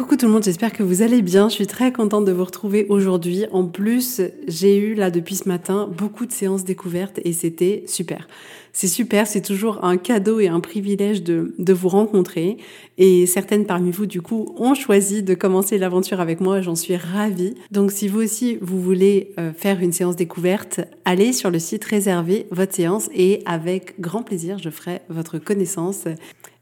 Coucou tout le monde, j'espère que vous allez bien. Je suis très contente de vous retrouver aujourd'hui. En plus, j'ai eu là depuis ce matin beaucoup de séances découvertes et c'était super. C'est super, c'est toujours un cadeau et un privilège de, de vous rencontrer. Et certaines parmi vous, du coup, ont choisi de commencer l'aventure avec moi. J'en suis ravie. Donc si vous aussi, vous voulez euh, faire une séance découverte, allez sur le site, réservez votre séance et avec grand plaisir, je ferai votre connaissance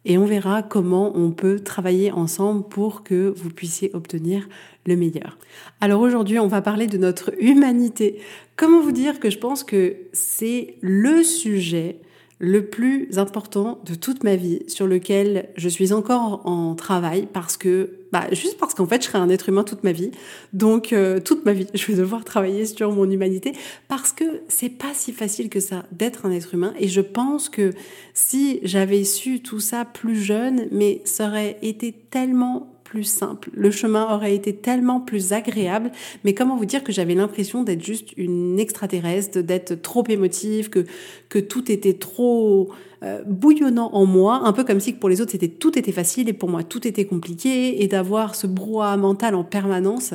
et on verra comment on peut travailler ensemble pour que vous puissiez obtenir le meilleur. Alors aujourd'hui, on va parler de notre humanité. Comment vous dire que je pense que c'est le sujet le plus important de toute ma vie, sur lequel je suis encore en travail parce que, bah, juste parce qu'en fait, je serai un être humain toute ma vie. Donc, euh, toute ma vie, je vais devoir travailler sur mon humanité parce que c'est pas si facile que ça d'être un être humain. Et je pense que si j'avais su tout ça plus jeune, mais ça aurait été tellement plus simple. Le chemin aurait été tellement plus agréable. Mais comment vous dire que j'avais l'impression d'être juste une extraterrestre, d'être trop émotive, que, que tout était trop euh, bouillonnant en moi, un peu comme si pour les autres c'était tout était facile et pour moi tout était compliqué et d'avoir ce brouhaha mental en permanence.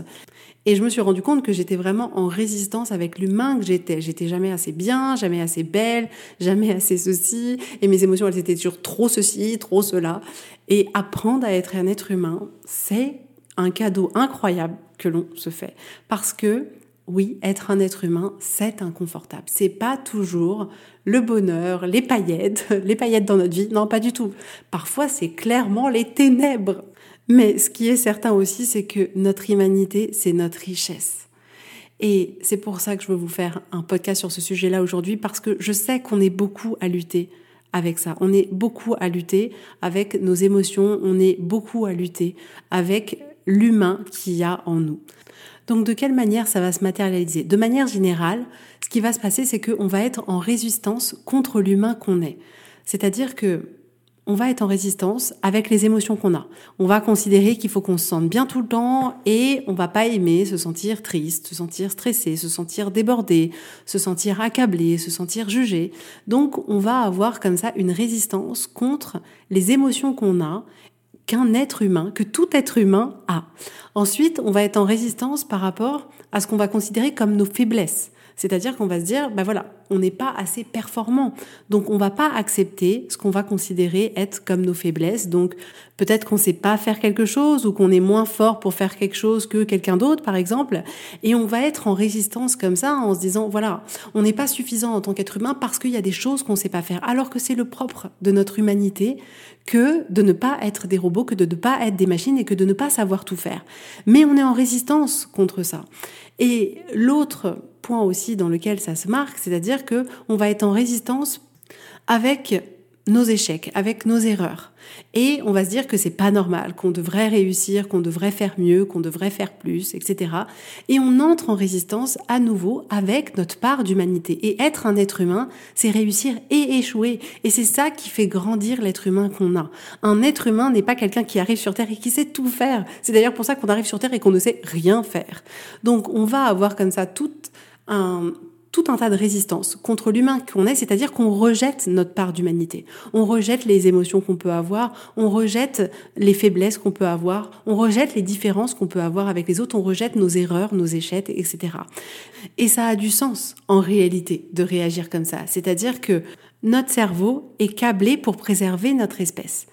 Et je me suis rendu compte que j'étais vraiment en résistance avec l'humain que j'étais. J'étais jamais assez bien, jamais assez belle, jamais assez ceci. Et mes émotions, elles étaient toujours trop ceci, trop cela. Et apprendre à être un être humain, c'est un cadeau incroyable que l'on se fait. Parce que, oui, être un être humain, c'est inconfortable. C'est pas toujours le bonheur, les paillettes, les paillettes dans notre vie. Non, pas du tout. Parfois, c'est clairement les ténèbres. Mais ce qui est certain aussi, c'est que notre humanité, c'est notre richesse. Et c'est pour ça que je veux vous faire un podcast sur ce sujet-là aujourd'hui, parce que je sais qu'on est beaucoup à lutter avec ça. On est beaucoup à lutter avec nos émotions, on est beaucoup à lutter avec l'humain qu'il y a en nous. Donc de quelle manière ça va se matérialiser? De manière générale, ce qui va se passer, c'est qu'on va être en résistance contre l'humain qu'on est. C'est-à-dire que on va être en résistance avec les émotions qu'on a. On va considérer qu'il faut qu'on se sente bien tout le temps et on va pas aimer se sentir triste, se sentir stressé, se sentir débordé, se sentir accablé, se sentir jugé. Donc on va avoir comme ça une résistance contre les émotions qu'on a qu'un être humain, que tout être humain a. Ensuite, on va être en résistance par rapport à ce qu'on va considérer comme nos faiblesses. C'est-à-dire qu'on va se dire, ben voilà, on n'est pas assez performant. Donc on va pas accepter ce qu'on va considérer être comme nos faiblesses. Donc peut-être qu'on sait pas faire quelque chose ou qu'on est moins fort pour faire quelque chose que quelqu'un d'autre, par exemple. Et on va être en résistance comme ça en se disant, voilà, on n'est pas suffisant en tant qu'être humain parce qu'il y a des choses qu'on sait pas faire. Alors que c'est le propre de notre humanité que de ne pas être des robots, que de ne pas être des machines et que de ne pas savoir tout faire. Mais on est en résistance contre ça. Et l'autre point aussi dans lequel ça se marque, c'est-à-dire que on va être en résistance avec nos échecs, avec nos erreurs. Et on va se dire que c'est pas normal, qu'on devrait réussir, qu'on devrait faire mieux, qu'on devrait faire plus, etc. Et on entre en résistance à nouveau avec notre part d'humanité. Et être un être humain, c'est réussir et échouer. Et c'est ça qui fait grandir l'être humain qu'on a. Un être humain n'est pas quelqu'un qui arrive sur Terre et qui sait tout faire. C'est d'ailleurs pour ça qu'on arrive sur Terre et qu'on ne sait rien faire. Donc on va avoir comme ça toute un tout un tas de résistances contre l'humain qu'on est, c'est-à-dire qu'on rejette notre part d'humanité. On rejette les émotions qu'on peut avoir, on rejette les faiblesses qu'on peut avoir, on rejette les différences qu'on peut avoir avec les autres, on rejette nos erreurs, nos échecs, etc. Et ça a du sens, en réalité, de réagir comme ça. C'est-à-dire que notre cerveau est câblé pour préserver notre espèce.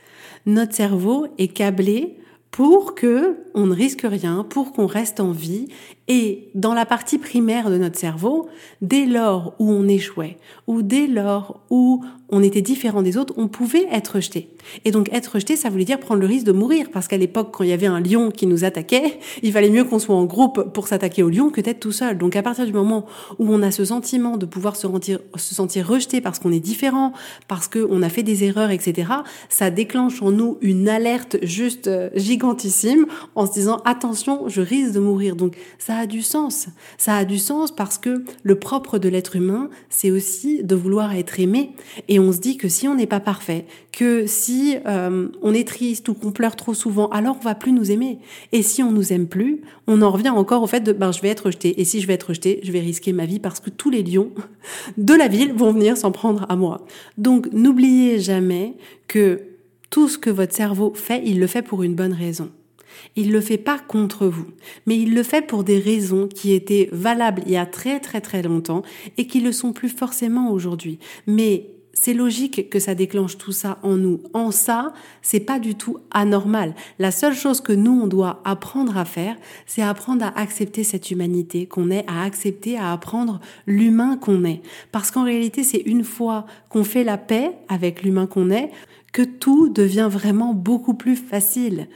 Notre cerveau est câblé pour que on ne risque rien, pour qu'on reste en vie. Et dans la partie primaire de notre cerveau, dès lors où on échouait, ou dès lors où on était différent des autres, on pouvait être rejeté. Et donc être rejeté, ça voulait dire prendre le risque de mourir, parce qu'à l'époque, quand il y avait un lion qui nous attaquait, il valait mieux qu'on soit en groupe pour s'attaquer au lion que d'être tout seul. Donc à partir du moment où on a ce sentiment de pouvoir se sentir, se sentir rejeté parce qu'on est différent, parce qu'on a fait des erreurs, etc., ça déclenche en nous une alerte juste euh, gigantissime en se disant attention, je risque de mourir. Donc ça a du sens. Ça a du sens parce que le propre de l'être humain, c'est aussi de vouloir être aimé. Et on se dit que si on n'est pas parfait, que si euh, on est triste ou qu'on pleure trop souvent, alors on va plus nous aimer. Et si on nous aime plus, on en revient encore au fait de ben je vais être rejeté. Et si je vais être rejeté, je vais risquer ma vie parce que tous les lions de la ville vont venir s'en prendre à moi. Donc n'oubliez jamais que tout ce que votre cerveau fait, il le fait pour une bonne raison. Il le fait pas contre vous, mais il le fait pour des raisons qui étaient valables il y a très très très longtemps et qui le sont plus forcément aujourd'hui. Mais c'est logique que ça déclenche tout ça en nous. En ça, c'est pas du tout anormal. La seule chose que nous, on doit apprendre à faire, c'est apprendre à accepter cette humanité qu'on est, à accepter, à apprendre l'humain qu'on est. Parce qu'en réalité, c'est une fois qu'on fait la paix avec l'humain qu'on est, que tout devient vraiment beaucoup plus facile.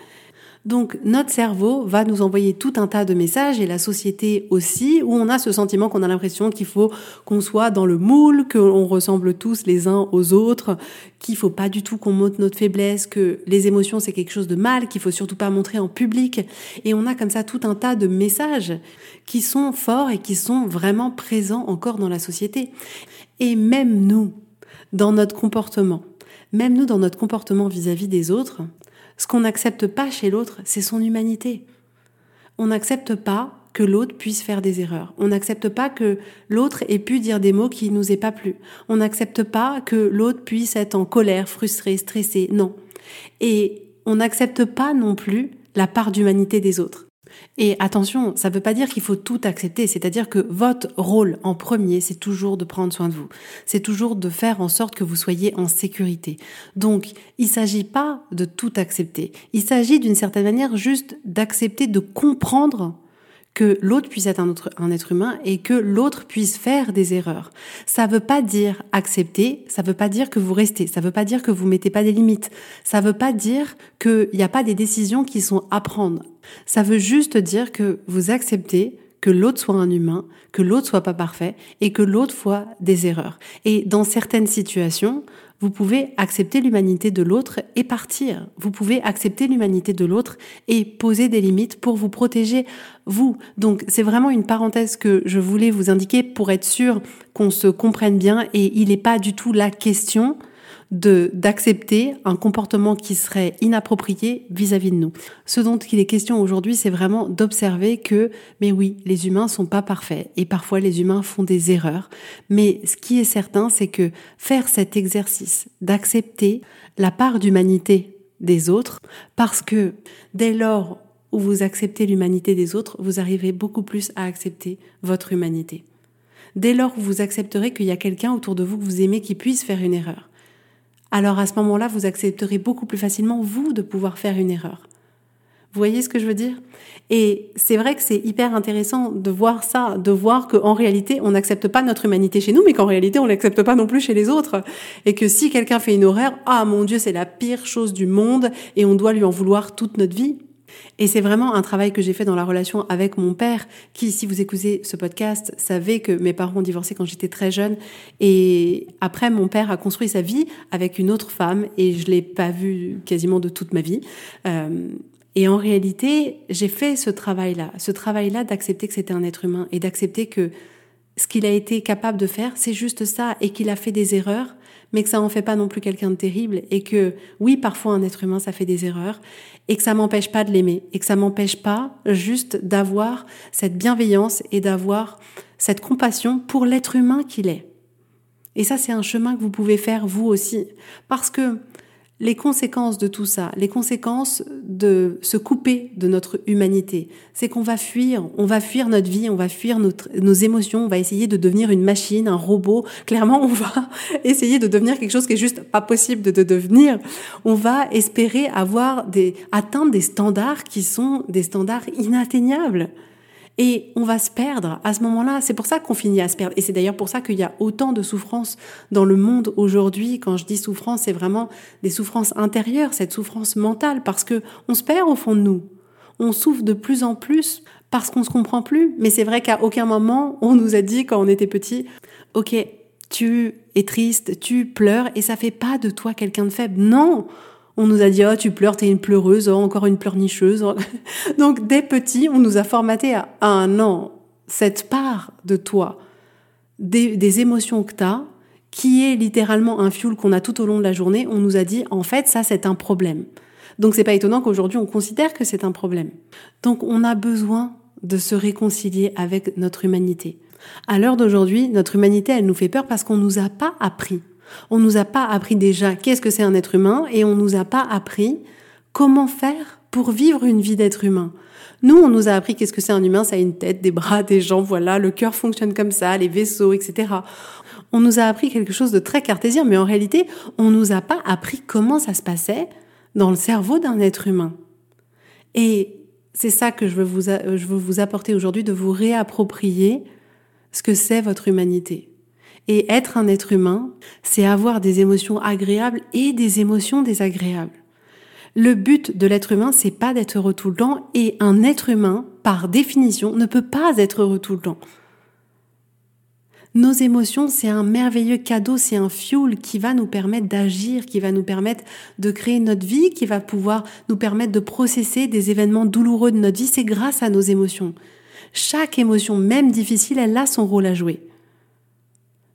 Donc notre cerveau va nous envoyer tout un tas de messages et la société aussi, où on a ce sentiment qu'on a l'impression qu'il faut qu'on soit dans le moule, qu'on ressemble tous les uns aux autres, qu'il faut pas du tout qu'on montre notre faiblesse, que les émotions c'est quelque chose de mal, qu'il faut surtout pas montrer en public. Et on a comme ça tout un tas de messages qui sont forts et qui sont vraiment présents encore dans la société. Et même nous, dans notre comportement, même nous dans notre comportement vis-à-vis des autres, ce qu'on n'accepte pas chez l'autre, c'est son humanité. On n'accepte pas que l'autre puisse faire des erreurs. On n'accepte pas que l'autre ait pu dire des mots qui nous aient pas plu. On n'accepte pas que l'autre puisse être en colère, frustré, stressé. Non. Et on n'accepte pas non plus la part d'humanité des autres. Et attention, ça ne veut pas dire qu'il faut tout accepter, c'est-à-dire que votre rôle en premier, c'est toujours de prendre soin de vous, c'est toujours de faire en sorte que vous soyez en sécurité. Donc, il ne s'agit pas de tout accepter, il s'agit d'une certaine manière juste d'accepter de comprendre que l'autre puisse être un, autre, un être humain et que l'autre puisse faire des erreurs. Ça veut pas dire accepter, ça veut pas dire que vous restez, ça veut pas dire que vous mettez pas des limites, ça veut pas dire qu'il n'y a pas des décisions qui sont à prendre. Ça veut juste dire que vous acceptez que l'autre soit un humain, que l'autre soit pas parfait et que l'autre soit des erreurs. Et dans certaines situations, vous pouvez accepter l'humanité de l'autre et partir. Vous pouvez accepter l'humanité de l'autre et poser des limites pour vous protéger, vous. Donc c'est vraiment une parenthèse que je voulais vous indiquer pour être sûr qu'on se comprenne bien et il n'est pas du tout la question de d'accepter un comportement qui serait inapproprié vis-à-vis de nous. Ce dont il est question aujourd'hui, c'est vraiment d'observer que, mais oui, les humains sont pas parfaits et parfois les humains font des erreurs. Mais ce qui est certain, c'est que faire cet exercice d'accepter la part d'humanité des autres, parce que dès lors où vous acceptez l'humanité des autres, vous arrivez beaucoup plus à accepter votre humanité. Dès lors où vous accepterez qu'il y a quelqu'un autour de vous que vous aimez qui puisse faire une erreur, alors à ce moment-là, vous accepterez beaucoup plus facilement, vous, de pouvoir faire une erreur. Vous voyez ce que je veux dire? Et c'est vrai que c'est hyper intéressant de voir ça, de voir qu'en réalité, on n'accepte pas notre humanité chez nous, mais qu'en réalité, on l'accepte pas non plus chez les autres. Et que si quelqu'un fait une erreur, ah mon Dieu, c'est la pire chose du monde et on doit lui en vouloir toute notre vie. Et c'est vraiment un travail que j'ai fait dans la relation avec mon père, qui, si vous écoutez ce podcast, savait que mes parents ont divorcé quand j'étais très jeune. Et après, mon père a construit sa vie avec une autre femme et je l'ai pas vu quasiment de toute ma vie. Euh, et en réalité, j'ai fait ce travail-là, ce travail-là d'accepter que c'était un être humain et d'accepter que ce qu'il a été capable de faire, c'est juste ça et qu'il a fait des erreurs, mais que ça en fait pas non plus quelqu'un de terrible et que oui, parfois un être humain ça fait des erreurs et que ça m'empêche pas de l'aimer et que ça m'empêche pas juste d'avoir cette bienveillance et d'avoir cette compassion pour l'être humain qu'il est. Et ça c'est un chemin que vous pouvez faire vous aussi parce que les conséquences de tout ça, les conséquences de se couper de notre humanité, c'est qu'on va fuir, on va fuir notre vie, on va fuir nos émotions, on va essayer de devenir une machine, un robot. Clairement, on va essayer de devenir quelque chose qui est juste pas possible de, de devenir. On va espérer avoir des, atteindre des standards qui sont des standards inatteignables. Et on va se perdre à ce moment-là. C'est pour ça qu'on finit à se perdre. Et c'est d'ailleurs pour ça qu'il y a autant de souffrances dans le monde aujourd'hui. Quand je dis souffrance, c'est vraiment des souffrances intérieures, cette souffrance mentale, parce que on se perd au fond de nous. On souffre de plus en plus parce qu'on se comprend plus. Mais c'est vrai qu'à aucun moment on nous a dit quand on était petit, ok, tu es triste, tu pleures et ça fait pas de toi quelqu'un de faible. Non, on nous a dit, oh, tu pleures, t'es une pleureuse, oh, encore une pleurnicheuse. Donc, dès petit, on nous a formaté à, un non, cette part de toi, des, des émotions que t'as, qui est littéralement un fuel qu'on a tout au long de la journée, on nous a dit, en fait, ça, c'est un problème. Donc, c'est pas étonnant qu'aujourd'hui, on considère que c'est un problème. Donc, on a besoin de se réconcilier avec notre humanité. À l'heure d'aujourd'hui, notre humanité, elle nous fait peur parce qu'on nous a pas appris on nous a pas appris déjà qu'est-ce que c'est un être humain et on nous a pas appris comment faire pour vivre une vie d'être humain. Nous, on nous a appris qu'est-ce que c'est un humain, ça a une tête, des bras, des jambes, voilà, le cœur fonctionne comme ça, les vaisseaux, etc. On nous a appris quelque chose de très cartésien, mais en réalité, on nous a pas appris comment ça se passait dans le cerveau d'un être humain. Et c'est ça que je veux vous, je veux vous apporter aujourd'hui, de vous réapproprier ce que c'est votre humanité. Et être un être humain, c'est avoir des émotions agréables et des émotions désagréables. Le but de l'être humain, c'est pas d'être heureux tout le temps, et un être humain, par définition, ne peut pas être heureux tout le temps. Nos émotions, c'est un merveilleux cadeau, c'est un fuel qui va nous permettre d'agir, qui va nous permettre de créer notre vie, qui va pouvoir nous permettre de processer des événements douloureux de notre vie. C'est grâce à nos émotions. Chaque émotion, même difficile, elle a son rôle à jouer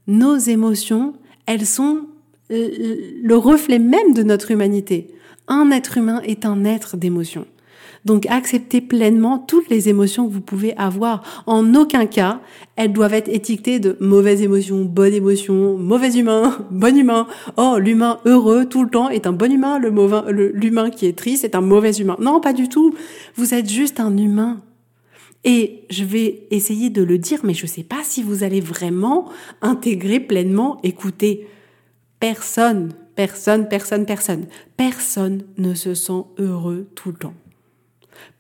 nos émotions, elles sont euh, le reflet même de notre humanité. Un être humain est un être d'émotions. Donc acceptez pleinement toutes les émotions que vous pouvez avoir. En aucun cas, elles doivent être étiquetées de mauvaises émotions, bonnes émotions, mauvais humain, bon humain. Oh, l'humain heureux tout le temps est un bon humain, le l'humain qui est triste est un mauvais humain. Non, pas du tout. Vous êtes juste un humain. Et je vais essayer de le dire, mais je ne sais pas si vous allez vraiment intégrer pleinement, écouter. Personne, personne, personne, personne, personne ne se sent heureux tout le temps.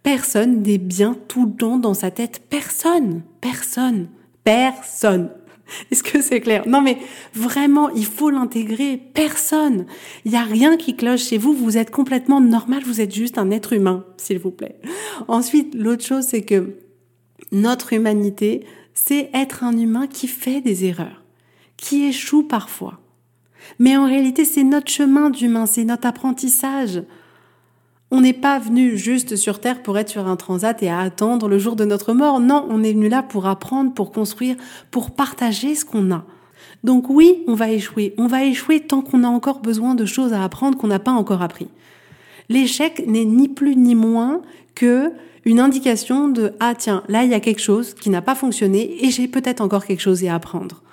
Personne n'est bien tout le temps dans sa tête. Personne, personne, personne. Est-ce que c'est clair? Non mais vraiment, il faut l'intégrer. Personne. Il n'y a rien qui cloche chez vous. Vous êtes complètement normal. Vous êtes juste un être humain, s'il vous plaît. Ensuite, l'autre chose, c'est que notre humanité, c'est être un humain qui fait des erreurs, qui échoue parfois. Mais en réalité, c'est notre chemin d'humain, c'est notre apprentissage. On n'est pas venu juste sur Terre pour être sur un transat et à attendre le jour de notre mort. Non, on est venu là pour apprendre, pour construire, pour partager ce qu'on a. Donc oui, on va échouer. On va échouer tant qu'on a encore besoin de choses à apprendre qu'on n'a pas encore appris. L'échec n'est ni plus ni moins que une indication de ah tiens, là il y a quelque chose qui n'a pas fonctionné et j'ai peut-être encore quelque chose à apprendre.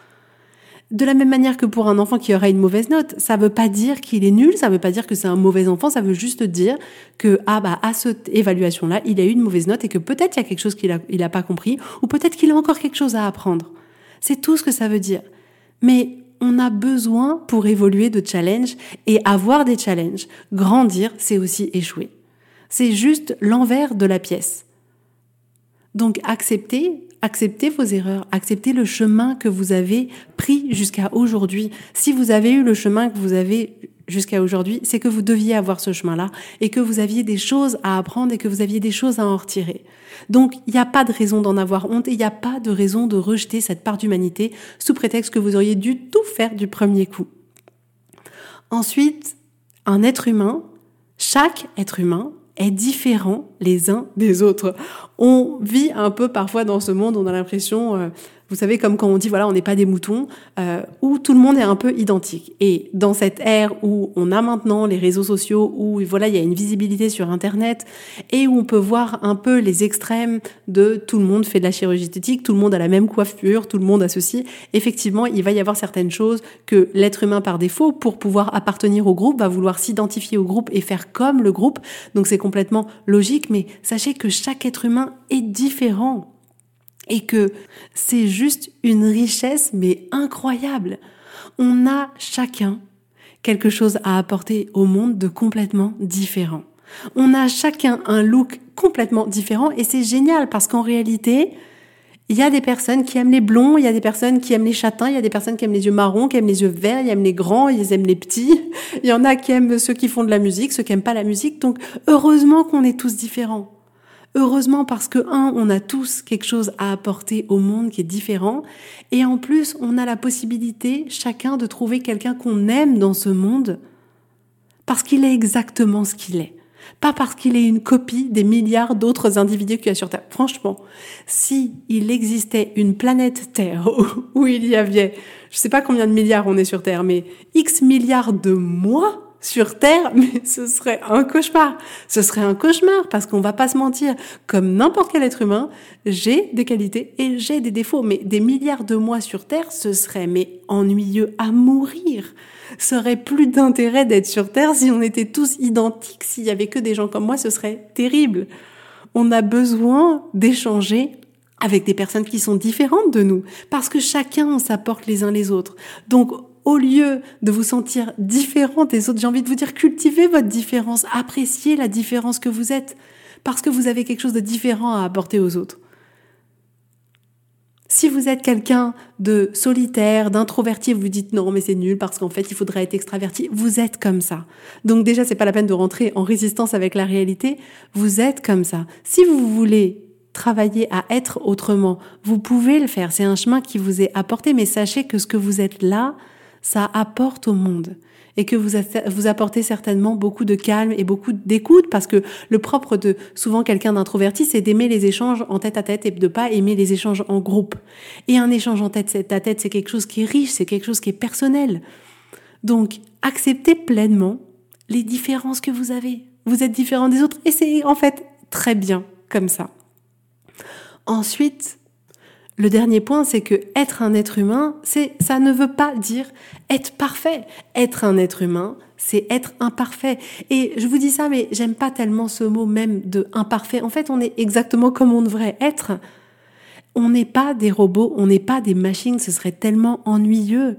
De la même manière que pour un enfant qui aura une mauvaise note, ça veut pas dire qu'il est nul, ça veut pas dire que c'est un mauvais enfant, ça veut juste dire que ah bah à cette évaluation là, il a eu une mauvaise note et que peut-être il y a quelque chose qu'il a il a pas compris ou peut-être qu'il a encore quelque chose à apprendre. C'est tout ce que ça veut dire. Mais on a besoin pour évoluer de challenge et avoir des challenges. Grandir, c'est aussi échouer. C'est juste l'envers de la pièce. Donc acceptez, acceptez vos erreurs, acceptez le chemin que vous avez pris jusqu'à aujourd'hui. Si vous avez eu le chemin que vous avez jusqu'à aujourd'hui, c'est que vous deviez avoir ce chemin-là et que vous aviez des choses à apprendre et que vous aviez des choses à en retirer. Donc, il n'y a pas de raison d'en avoir honte et il n'y a pas de raison de rejeter cette part d'humanité sous prétexte que vous auriez dû tout faire du premier coup. Ensuite, un être humain, chaque être humain est différent les uns des autres. On vit un peu parfois dans ce monde, on a l'impression, euh, Vous savez, comme quand on dit, voilà, on n'est pas des moutons, euh, où tout le monde est un peu identique. Et dans cette ère où on a maintenant les réseaux sociaux, où voilà, il y a une visibilité sur Internet, et où on peut voir un peu les extrêmes de tout le monde fait de la chirurgie esthétique, tout le monde a la même coiffure, tout le monde a ceci, effectivement, il va y avoir certaines choses que l'être humain par défaut, pour pouvoir appartenir au groupe, va vouloir s'identifier au groupe et faire comme le groupe. Donc c'est complètement logique, mais sachez que chaque être humain est différent et que c'est juste une richesse mais incroyable. On a chacun quelque chose à apporter au monde de complètement différent. On a chacun un look complètement différent et c'est génial parce qu'en réalité, il y a des personnes qui aiment les blonds, il y a des personnes qui aiment les châtains, il y a des personnes qui aiment les yeux marrons, qui aiment les yeux verts, ils aiment les grands, ils aiment les petits. Il y en a qui aiment ceux qui font de la musique, ceux qui aiment pas la musique. Donc, heureusement qu'on est tous différents. Heureusement parce que, un, on a tous quelque chose à apporter au monde qui est différent. Et en plus, on a la possibilité, chacun, de trouver quelqu'un qu'on aime dans ce monde parce qu'il est exactement ce qu'il est. Pas parce qu'il est une copie des milliards d'autres individus qu'il y a sur Terre. Franchement, si il existait une planète Terre où, il y avait, je sais pas combien de milliards on est sur Terre, mais X milliards de mois, sur Terre, mais ce serait un cauchemar. Ce serait un cauchemar parce qu'on va pas se mentir. Comme n'importe quel être humain, j'ai des qualités et j'ai des défauts. Mais des milliards de mois sur Terre, ce serait mais ennuyeux à mourir. Ça aurait plus d'intérêt d'être sur Terre si on était tous identiques. S'il y avait que des gens comme moi, ce serait terrible. On a besoin d'échanger avec des personnes qui sont différentes de nous parce que chacun s'apporte les uns les autres. Donc au lieu de vous sentir différent des autres, j'ai envie de vous dire, cultivez votre différence, appréciez la différence que vous êtes, parce que vous avez quelque chose de différent à apporter aux autres. Si vous êtes quelqu'un de solitaire, d'introverti, vous dites non, mais c'est nul parce qu'en fait, il faudrait être extraverti. Vous êtes comme ça. Donc déjà, c'est pas la peine de rentrer en résistance avec la réalité. Vous êtes comme ça. Si vous voulez travailler à être autrement, vous pouvez le faire. C'est un chemin qui vous est apporté, mais sachez que ce que vous êtes là, ça apporte au monde et que vous, apportez certainement beaucoup de calme et beaucoup d'écoute parce que le propre de souvent quelqu'un d'introverti, c'est d'aimer les échanges en tête à tête et de pas aimer les échanges en groupe. Et un échange en tête à tête, c'est quelque chose qui est riche, c'est quelque chose qui est personnel. Donc, acceptez pleinement les différences que vous avez. Vous êtes différent des autres et c'est en fait très bien comme ça. Ensuite, le dernier point, c'est que être un être humain, c'est, ça ne veut pas dire être parfait. Être un être humain, c'est être imparfait. Et je vous dis ça, mais j'aime pas tellement ce mot même de imparfait. En fait, on est exactement comme on devrait être. On n'est pas des robots, on n'est pas des machines, ce serait tellement ennuyeux.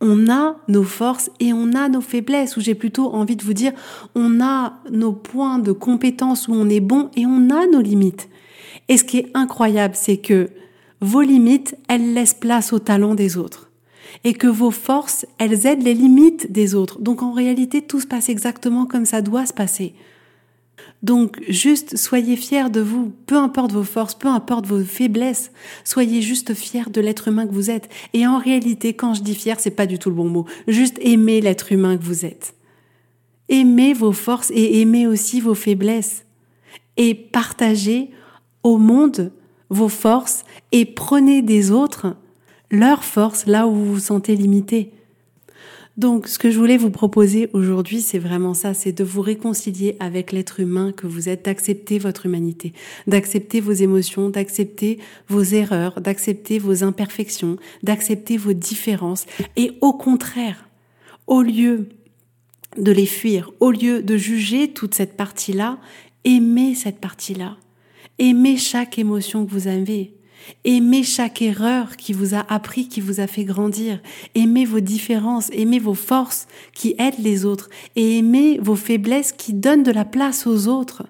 On a nos forces et on a nos faiblesses, ou j'ai plutôt envie de vous dire, on a nos points de compétence où on est bon et on a nos limites. Et ce qui est incroyable, c'est que vos limites, elles laissent place au talent des autres. Et que vos forces, elles aident les limites des autres. Donc en réalité, tout se passe exactement comme ça doit se passer. Donc juste soyez fiers de vous, peu importe vos forces, peu importe vos faiblesses, soyez juste fiers de l'être humain que vous êtes. Et en réalité, quand je dis fier, c'est pas du tout le bon mot. Juste aimez l'être humain que vous êtes. Aimez vos forces et aimez aussi vos faiblesses. Et partagez au monde vos forces et prenez des autres leurs forces là où vous vous sentez limité. Donc, ce que je voulais vous proposer aujourd'hui, c'est vraiment ça, c'est de vous réconcilier avec l'être humain que vous êtes, d'accepter votre humanité, d'accepter vos émotions, d'accepter vos erreurs, d'accepter vos imperfections, d'accepter vos différences. Et au contraire, au lieu de les fuir, au lieu de juger toute cette partie-là, aimez cette partie-là. Aimez chaque émotion que vous avez. Aimez chaque erreur qui vous a appris, qui vous a fait grandir. Aimez vos différences, aimez vos forces qui aident les autres et aimez vos faiblesses qui donnent de la place aux autres.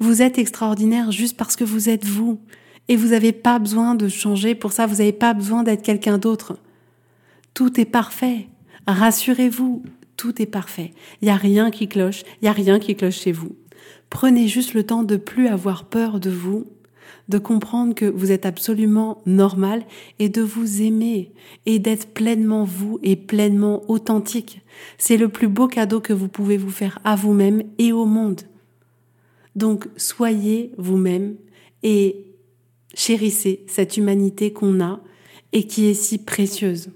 Vous êtes extraordinaire juste parce que vous êtes vous. Et vous n'avez pas besoin de changer pour ça, vous n'avez pas besoin d'être quelqu'un d'autre. Tout est parfait. Rassurez-vous, tout est parfait. Il n'y a rien qui cloche, il n'y a rien qui cloche chez vous. Prenez juste le temps de plus avoir peur de vous, de comprendre que vous êtes absolument normal et de vous aimer et d'être pleinement vous et pleinement authentique. C'est le plus beau cadeau que vous pouvez vous faire à vous-même et au monde. Donc soyez vous-même et chérissez cette humanité qu'on a et qui est si précieuse.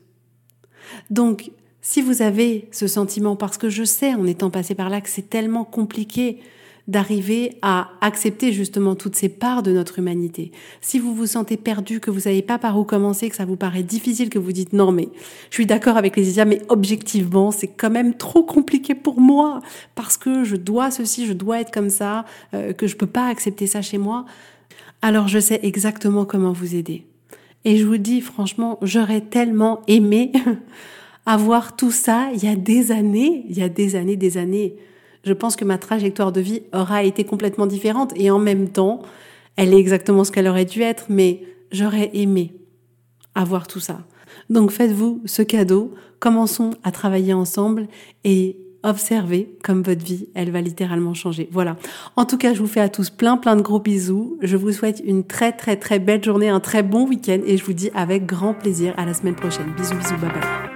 Donc, si vous avez ce sentiment, parce que je sais en étant passé par là que c'est tellement compliqué d'arriver à accepter justement toutes ces parts de notre humanité. Si vous vous sentez perdu, que vous savez pas par où commencer, que ça vous paraît difficile, que vous dites non mais je suis d'accord avec les mais objectivement c'est quand même trop compliqué pour moi parce que je dois ceci, je dois être comme ça, euh, que je peux pas accepter ça chez moi. Alors je sais exactement comment vous aider. Et je vous dis franchement, j'aurais tellement aimé avoir tout ça il y a des années, il y a des années, des années je pense que ma trajectoire de vie aura été complètement différente et en même temps, elle est exactement ce qu'elle aurait dû être, mais j'aurais aimé avoir tout ça. Donc faites-vous ce cadeau, commençons à travailler ensemble et observez comme votre vie, elle va littéralement changer. Voilà. En tout cas, je vous fais à tous plein plein de gros bisous. Je vous souhaite une très très très belle journée, un très bon week-end et je vous dis avec grand plaisir à la semaine prochaine. Bisous bisous, bye bye.